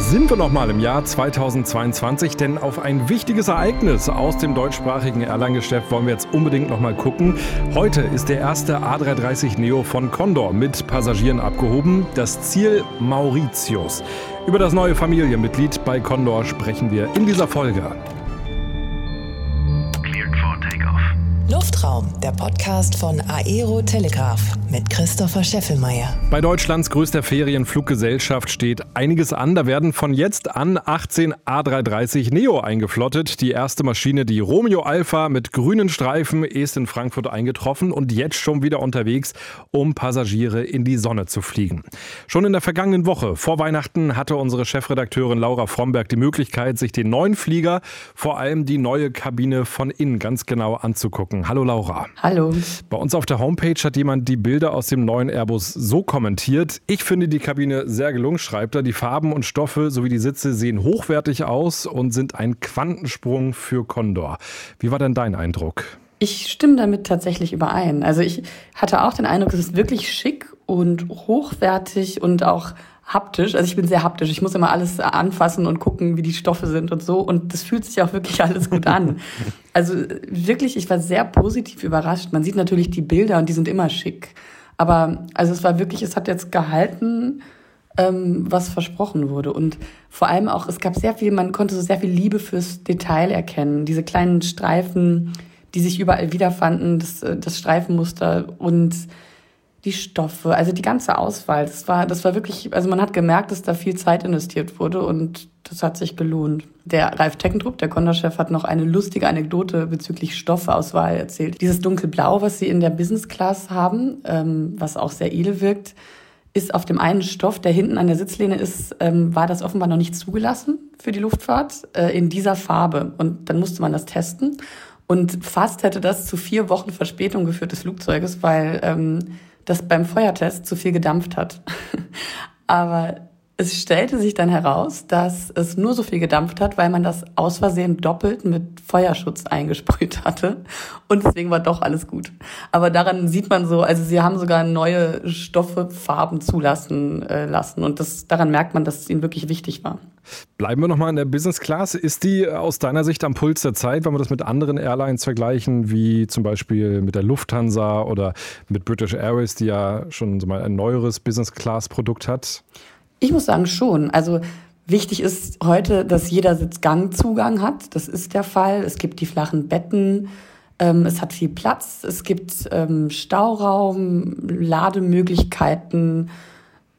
sind wir noch mal im Jahr 2022, denn auf ein wichtiges Ereignis aus dem deutschsprachigen Airline-Geschäft wollen wir jetzt unbedingt noch mal gucken. Heute ist der erste A330 Neo von Condor mit Passagieren abgehoben. Das Ziel Mauritius. Über das neue Familienmitglied bei Condor sprechen wir in dieser Folge. Luftraum, der Podcast von Aero Telegraph mit Christopher Scheffelmeier. Bei Deutschlands größter Ferienfluggesellschaft steht einiges an. Da werden von jetzt an 18 A330 Neo eingeflottet. Die erste Maschine, die Romeo Alpha mit grünen Streifen, ist in Frankfurt eingetroffen und jetzt schon wieder unterwegs, um Passagiere in die Sonne zu fliegen. Schon in der vergangenen Woche vor Weihnachten hatte unsere Chefredakteurin Laura Fromberg die Möglichkeit, sich den neuen Flieger, vor allem die neue Kabine von innen ganz genau anzugucken. Hallo Laura. Hallo. Bei uns auf der Homepage hat jemand die Bilder aus dem neuen Airbus so kommentiert. Ich finde die Kabine sehr gelungen, schreibt er. Die Farben und Stoffe sowie die Sitze sehen hochwertig aus und sind ein Quantensprung für Condor. Wie war denn dein Eindruck? Ich stimme damit tatsächlich überein. Also ich hatte auch den Eindruck, es ist wirklich schick und hochwertig und auch haptisch. Also ich bin sehr haptisch. Ich muss immer alles anfassen und gucken, wie die Stoffe sind und so. Und das fühlt sich auch wirklich alles gut an. Also wirklich, ich war sehr positiv überrascht. Man sieht natürlich die Bilder und die sind immer schick. Aber also es war wirklich, es hat jetzt gehalten, ähm, was versprochen wurde. Und vor allem auch, es gab sehr viel, man konnte so sehr viel Liebe fürs Detail erkennen. Diese kleinen Streifen, die sich überall wiederfanden, das, äh, das Streifenmuster und die Stoffe, also die ganze Auswahl. Das war, das war wirklich, also man hat gemerkt, dass da viel Zeit investiert wurde und das hat sich gelohnt. Der Ralf Teckentrupp, der Konderchef, hat noch eine lustige Anekdote bezüglich Stoffauswahl erzählt. Dieses dunkelblau, was sie in der Business Class haben, ähm, was auch sehr edel wirkt, ist auf dem einen Stoff, der hinten an der Sitzlehne ist, ähm, war das offenbar noch nicht zugelassen für die Luftfahrt äh, in dieser Farbe. Und dann musste man das testen. Und fast hätte das zu vier Wochen Verspätung geführt des Flugzeuges, weil ähm, das beim Feuertest zu viel gedampft hat. Aber es stellte sich dann heraus, dass es nur so viel gedampft hat, weil man das aus Versehen doppelt mit Feuerschutz eingesprüht hatte. Und deswegen war doch alles gut. Aber daran sieht man so, also sie haben sogar neue Stoffe, Farben zulassen äh, lassen. Und das, daran merkt man, dass es ihnen wirklich wichtig war. Bleiben wir nochmal in der Business Class. Ist die aus deiner Sicht am Puls der Zeit, wenn wir das mit anderen Airlines vergleichen, wie zum Beispiel mit der Lufthansa oder mit British Airways, die ja schon so mal ein neueres Business Class Produkt hat? Ich muss sagen schon. Also wichtig ist heute, dass jeder Sitzgangzugang hat. Das ist der Fall. Es gibt die flachen Betten. Ähm, es hat viel Platz. Es gibt ähm, Stauraum, Lademöglichkeiten.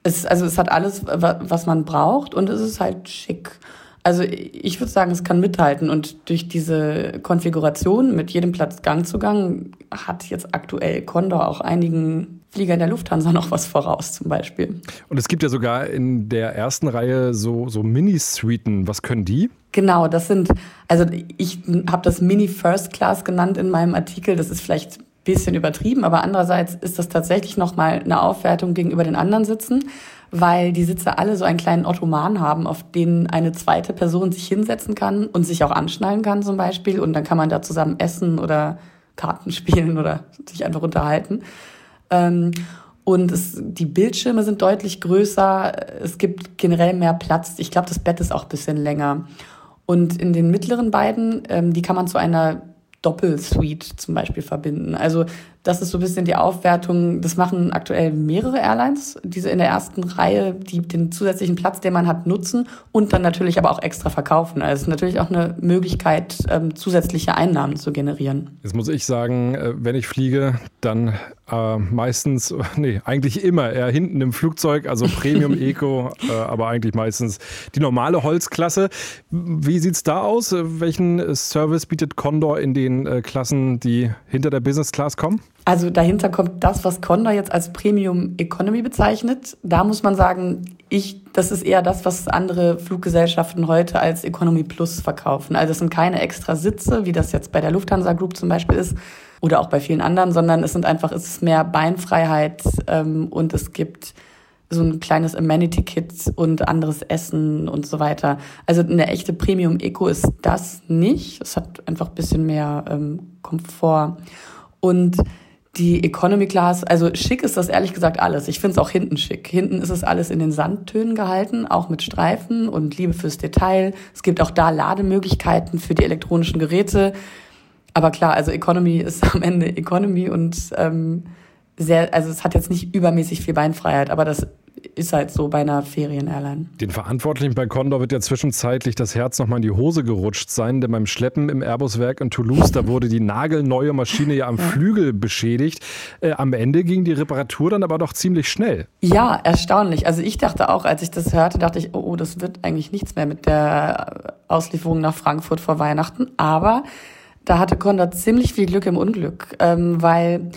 Es, also es hat alles, was man braucht und es ist halt schick. Also ich würde sagen, es kann mithalten und durch diese Konfiguration mit jedem Platz Gangzugang hat jetzt aktuell Condor auch einigen Flieger in der Lufthansa noch was voraus zum Beispiel. Und es gibt ja sogar in der ersten Reihe so, so Mini-Suiten. Was können die? Genau, das sind, also ich habe das Mini First Class genannt in meinem Artikel. Das ist vielleicht ein bisschen übertrieben, aber andererseits ist das tatsächlich nochmal eine Aufwertung gegenüber den anderen Sitzen, weil die Sitze alle so einen kleinen Ottoman haben, auf denen eine zweite Person sich hinsetzen kann und sich auch anschnallen kann zum Beispiel. Und dann kann man da zusammen essen oder Karten spielen oder sich einfach unterhalten. Ähm, und es, die Bildschirme sind deutlich größer. Es gibt generell mehr Platz. Ich glaube, das Bett ist auch ein bisschen länger. Und in den mittleren beiden, ähm, die kann man zu einer Doppelsuite zum Beispiel verbinden. Also das ist so ein bisschen die Aufwertung. Das machen aktuell mehrere Airlines, diese in der ersten Reihe, die den zusätzlichen Platz, den man hat, nutzen und dann natürlich aber auch extra verkaufen. Also es ist natürlich auch eine Möglichkeit, ähm, zusätzliche Einnahmen zu generieren. Jetzt muss ich sagen, äh, wenn ich fliege, dann äh, meistens, nee, eigentlich immer eher hinten im Flugzeug, also Premium Eco, äh, aber eigentlich meistens die normale Holzklasse. Wie sieht es da aus? Welchen Service bietet Condor in den äh, Klassen, die hinter der Business Class kommen? Also dahinter kommt das, was Condor jetzt als Premium Economy bezeichnet. Da muss man sagen, ich, das ist eher das, was andere Fluggesellschaften heute als Economy Plus verkaufen. Also es sind keine extra Sitze, wie das jetzt bei der Lufthansa Group zum Beispiel ist oder auch bei vielen anderen, sondern es sind einfach, es ist mehr Beinfreiheit ähm, und es gibt so ein kleines Amenity-Kit und anderes Essen und so weiter. Also eine echte Premium Eco ist das nicht. Es hat einfach ein bisschen mehr ähm, Komfort. Und Die Economy Class, also schick ist das ehrlich gesagt alles. Ich finde es auch hinten schick. Hinten ist es alles in den Sandtönen gehalten, auch mit Streifen und Liebe fürs Detail. Es gibt auch da Lademöglichkeiten für die elektronischen Geräte. Aber klar, also Economy ist am Ende Economy und ähm, sehr, also es hat jetzt nicht übermäßig viel Beinfreiheit, aber das ist halt so bei einer Ferien-Airline. Den Verantwortlichen bei Condor wird ja zwischenzeitlich das Herz nochmal in die Hose gerutscht sein, denn beim Schleppen im Airbus-Werk in Toulouse, da wurde die nagelneue Maschine ja am ja. Flügel beschädigt. Äh, am Ende ging die Reparatur dann aber doch ziemlich schnell. Ja, erstaunlich. Also ich dachte auch, als ich das hörte, dachte ich, oh, oh das wird eigentlich nichts mehr mit der Auslieferung nach Frankfurt vor Weihnachten. Aber da hatte Condor ziemlich viel Glück im Unglück, ähm, weil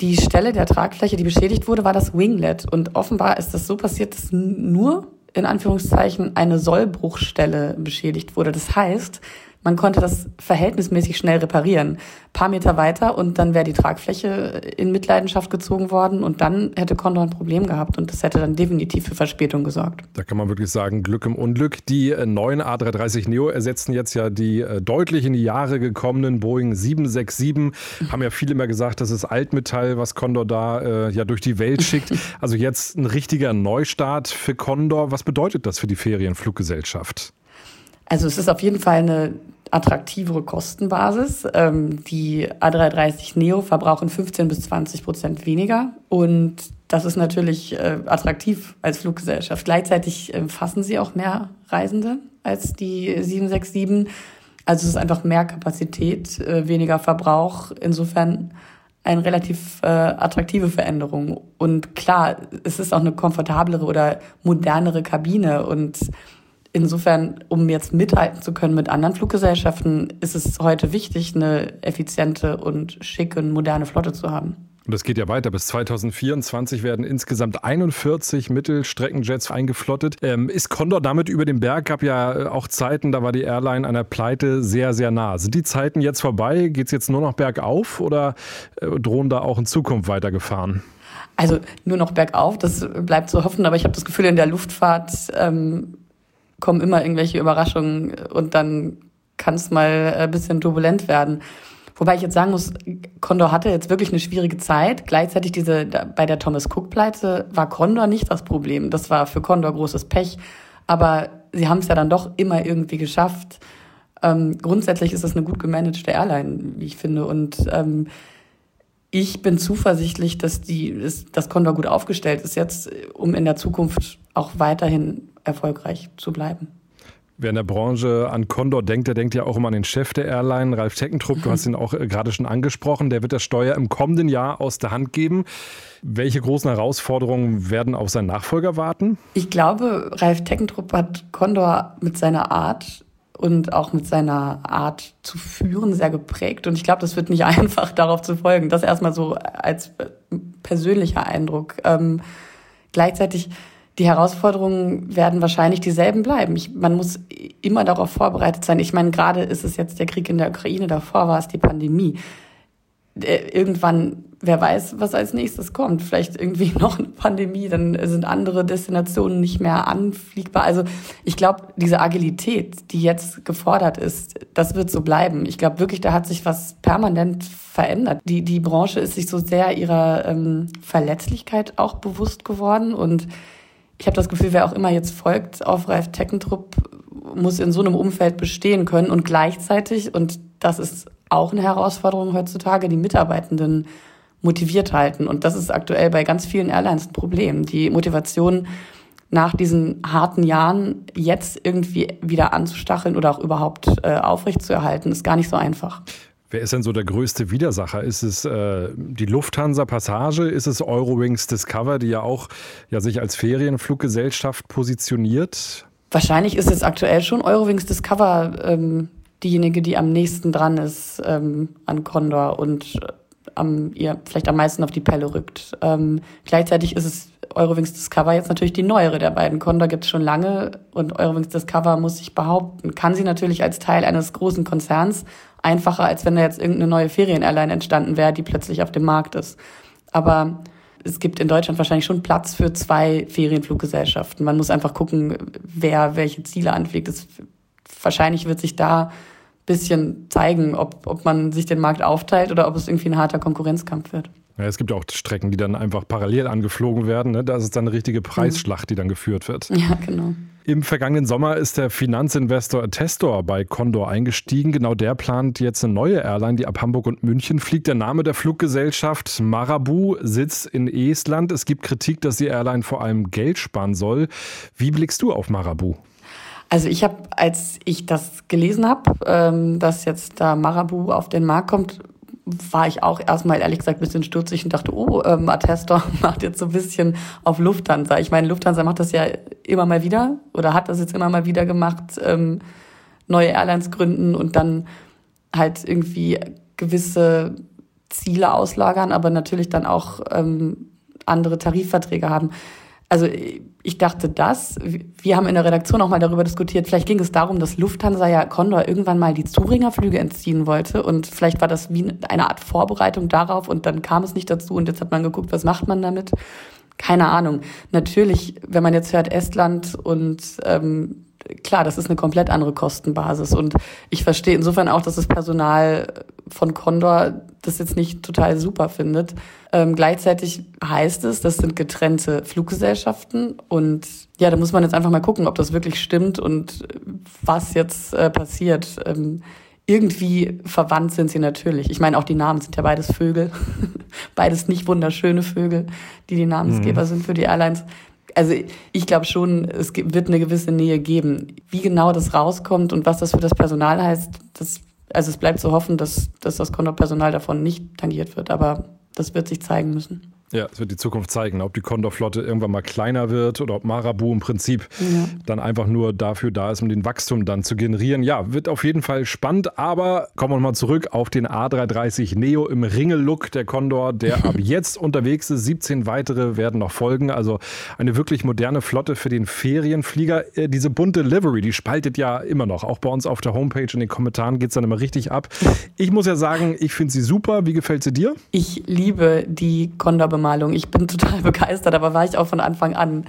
die Stelle der Tragfläche, die beschädigt wurde, war das Winglet. Und offenbar ist das so passiert, dass nur in Anführungszeichen eine Sollbruchstelle beschädigt wurde. Das heißt, man konnte das verhältnismäßig schnell reparieren. paar Meter weiter und dann wäre die Tragfläche in Mitleidenschaft gezogen worden und dann hätte Condor ein Problem gehabt und das hätte dann definitiv für Verspätung gesorgt. Da kann man wirklich sagen, Glück im Unglück. Die äh, neuen A330 Neo ersetzen jetzt ja die äh, deutlich in die Jahre gekommenen Boeing 767. Haben ja viele immer gesagt, das ist Altmetall, was Condor da äh, ja durch die Welt schickt. Also jetzt ein richtiger Neustart für Condor. Was bedeutet das für die Ferienfluggesellschaft? Also es ist auf jeden Fall eine attraktivere Kostenbasis. Ähm, die A330 Neo verbrauchen 15 bis 20 Prozent weniger und das ist natürlich äh, attraktiv als Fluggesellschaft. Gleichzeitig äh, fassen sie auch mehr Reisende als die 767. Also es ist einfach mehr Kapazität, äh, weniger Verbrauch. Insofern eine relativ äh, attraktive Veränderung. Und klar, es ist auch eine komfortablere oder modernere Kabine und Insofern, um jetzt mithalten zu können mit anderen Fluggesellschaften, ist es heute wichtig, eine effiziente und schicke und moderne Flotte zu haben. Und das geht ja weiter. Bis 2024 werden insgesamt 41 Mittelstreckenjets eingeflottet. Ähm, ist Condor damit über den Berg? Gab ja äh, auch Zeiten, da war die Airline einer Pleite sehr, sehr nah. Sind die Zeiten jetzt vorbei? Geht es jetzt nur noch bergauf oder äh, drohen da auch in Zukunft weitergefahren? Also nur noch bergauf, das bleibt zu hoffen, aber ich habe das Gefühl, in der Luftfahrt ähm, kommen immer irgendwelche Überraschungen und dann kann es mal ein bisschen turbulent werden. Wobei ich jetzt sagen muss, Condor hatte jetzt wirklich eine schwierige Zeit. Gleichzeitig diese, bei der Thomas Cook-Pleite war Condor nicht das Problem. Das war für Condor großes Pech. Aber sie haben es ja dann doch immer irgendwie geschafft. Ähm, grundsätzlich ist es eine gut gemanagte Airline, wie ich finde. Und ähm, ich bin zuversichtlich, dass die, dass Condor gut aufgestellt ist jetzt, um in der Zukunft auch weiterhin erfolgreich zu bleiben. Wer in der Branche an Condor denkt, der denkt ja auch immer an den Chef der Airline, Ralf Teckentrupp. Du hast ihn auch äh, gerade schon angesprochen. Der wird das Steuer im kommenden Jahr aus der Hand geben. Welche großen Herausforderungen werden auf seinen Nachfolger warten? Ich glaube, Ralf Teckentrupp hat Condor mit seiner Art und auch mit seiner Art zu führen sehr geprägt. Und ich glaube, das wird nicht einfach, darauf zu folgen. Das erstmal so als persönlicher Eindruck. Ähm, gleichzeitig die Herausforderungen werden wahrscheinlich dieselben bleiben. Ich, man muss immer darauf vorbereitet sein. Ich meine, gerade ist es jetzt der Krieg in der Ukraine, davor war es die Pandemie. Äh, irgendwann, wer weiß, was als nächstes kommt. Vielleicht irgendwie noch eine Pandemie, dann sind andere Destinationen nicht mehr anfliegbar. Also ich glaube, diese Agilität, die jetzt gefordert ist, das wird so bleiben. Ich glaube wirklich, da hat sich was permanent verändert. Die, die Branche ist sich so sehr ihrer ähm, Verletzlichkeit auch bewusst geworden und ich habe das Gefühl, wer auch immer jetzt folgt auf Ralf Teckentrupp, muss in so einem Umfeld bestehen können und gleichzeitig, und das ist auch eine Herausforderung heutzutage, die Mitarbeitenden motiviert halten. Und das ist aktuell bei ganz vielen Airlines ein Problem. Die Motivation nach diesen harten Jahren jetzt irgendwie wieder anzustacheln oder auch überhaupt äh, aufrechtzuerhalten, ist gar nicht so einfach. Wer ist denn so der größte Widersacher? Ist es äh, die Lufthansa Passage? Ist es Eurowings Discover, die ja auch ja, sich als Ferienfluggesellschaft positioniert? Wahrscheinlich ist es aktuell schon Eurowings Discover ähm, diejenige, die am nächsten dran ist ähm, an Condor und äh, am, ihr vielleicht am meisten auf die Pelle rückt. Ähm, gleichzeitig ist es Eurowings Discover jetzt natürlich die neuere der beiden. Condor gibt es schon lange und Eurowings Discover muss sich behaupten. Kann sie natürlich als Teil eines großen Konzerns einfacher, als wenn da jetzt irgendeine neue Ferien-Airline entstanden wäre, die plötzlich auf dem Markt ist. Aber es gibt in Deutschland wahrscheinlich schon Platz für zwei Ferienfluggesellschaften. Man muss einfach gucken, wer welche Ziele anfliegt. Das, wahrscheinlich wird sich da bisschen zeigen, ob, ob man sich den Markt aufteilt oder ob es irgendwie ein harter Konkurrenzkampf wird. Ja, es gibt ja auch Strecken, die dann einfach parallel angeflogen werden. Ne? Da ist es dann eine richtige Preisschlacht, die dann geführt wird. Ja, genau. Im vergangenen Sommer ist der Finanzinvestor Testor bei Condor eingestiegen. Genau der plant jetzt eine neue Airline, die ab Hamburg und München fliegt. Der Name der Fluggesellschaft Marabu sitzt in Estland. Es gibt Kritik, dass die Airline vor allem Geld sparen soll. Wie blickst du auf Marabu? Also ich habe, als ich das gelesen habe, ähm, dass jetzt da Marabu auf den Markt kommt, war ich auch erstmal ehrlich gesagt ein bisschen stutzig und dachte, oh, ähm, Attestor macht jetzt so ein bisschen auf Lufthansa. Ich meine, Lufthansa macht das ja immer mal wieder oder hat das jetzt immer mal wieder gemacht, ähm, neue Airlines gründen und dann halt irgendwie gewisse Ziele auslagern, aber natürlich dann auch ähm, andere Tarifverträge haben also ich dachte das. Wir haben in der Redaktion auch mal darüber diskutiert. Vielleicht ging es darum, dass Lufthansa ja Condor irgendwann mal die Zubringerflüge entziehen wollte und vielleicht war das wie eine Art Vorbereitung darauf und dann kam es nicht dazu und jetzt hat man geguckt, was macht man damit? Keine Ahnung. Natürlich, wenn man jetzt hört Estland und ähm, klar, das ist eine komplett andere Kostenbasis und ich verstehe insofern auch, dass das Personal von Condor das jetzt nicht total super findet. Ähm, gleichzeitig heißt es, das sind getrennte Fluggesellschaften und ja, da muss man jetzt einfach mal gucken, ob das wirklich stimmt und was jetzt äh, passiert. Ähm, irgendwie verwandt sind sie natürlich. Ich meine, auch die Namen sind ja beides Vögel. beides nicht wunderschöne Vögel, die die Namensgeber mhm. sind für die Airlines. Also ich glaube schon, es wird eine gewisse Nähe geben. Wie genau das rauskommt und was das für das Personal heißt, das also es bleibt zu hoffen, dass, dass das Kontopersonal davon nicht tangiert wird, aber das wird sich zeigen müssen. Ja, es wird die Zukunft zeigen, ob die Condor-Flotte irgendwann mal kleiner wird oder ob Marabu im Prinzip ja. dann einfach nur dafür da ist, um den Wachstum dann zu generieren. Ja, wird auf jeden Fall spannend, aber kommen wir mal zurück auf den A330 Neo im Ringellook der Condor, der ab jetzt unterwegs ist. 17 weitere werden noch folgen. Also eine wirklich moderne Flotte für den Ferienflieger. Äh, diese bunte Livery, die spaltet ja immer noch. Auch bei uns auf der Homepage in den Kommentaren geht es dann immer richtig ab. Ich muss ja sagen, ich finde sie super. Wie gefällt sie dir? Ich liebe die Condor Bemalung. Ich bin total begeistert, aber war ich auch von Anfang an.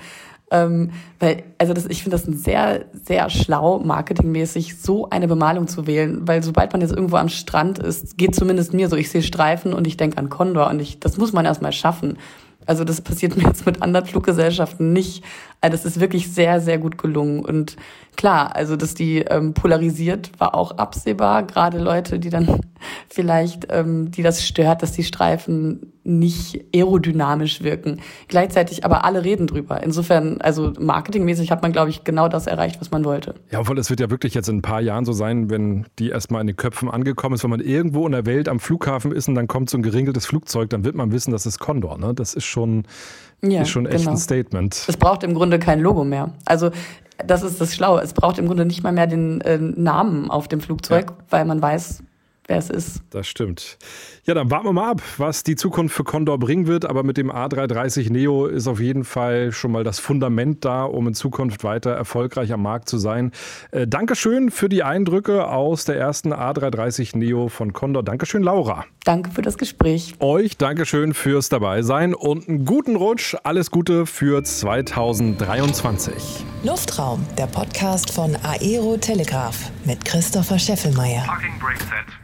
Ähm, weil, also das, ich finde das sehr, sehr schlau, marketingmäßig, so eine Bemalung zu wählen. Weil sobald man jetzt irgendwo am Strand ist, geht zumindest mir so, ich sehe Streifen und ich denke an Condor und ich, das muss man erstmal schaffen. Also das passiert mir jetzt mit anderen Fluggesellschaften nicht. Also das ist wirklich sehr, sehr gut gelungen. Und klar, also dass die ähm, polarisiert, war auch absehbar. Gerade Leute, die dann vielleicht, ähm, die das stört, dass die Streifen nicht aerodynamisch wirken. Gleichzeitig aber alle reden drüber. Insofern, also marketingmäßig hat man, glaube ich, genau das erreicht, was man wollte. Ja, obwohl es wird ja wirklich jetzt in ein paar Jahren so sein, wenn die erstmal in den Köpfen angekommen ist, wenn man irgendwo in der Welt am Flughafen ist und dann kommt so ein geringeltes Flugzeug, dann wird man wissen, das ist Condor. Ne? Das ist schon, ja, ist schon echt genau. ein Statement. Es braucht im Grunde kein Logo mehr. Also das ist das Schlaue. Es braucht im Grunde nicht mal mehr den äh, Namen auf dem Flugzeug, ja. weil man weiß, wer es ist. Das stimmt. Ja, dann warten wir mal ab, was die Zukunft für Condor bringen wird. Aber mit dem A330 Neo ist auf jeden Fall schon mal das Fundament da, um in Zukunft weiter erfolgreich am Markt zu sein. Äh, Dankeschön für die Eindrücke aus der ersten A330 Neo von Condor. Dankeschön, Laura. Danke für das Gespräch. Euch Dankeschön fürs Dabeisein und einen guten Rutsch. Alles Gute für 2023. Luftraum, der Podcast von Aero Telegraph mit Christopher Scheffelmeier. Parking Brake Set.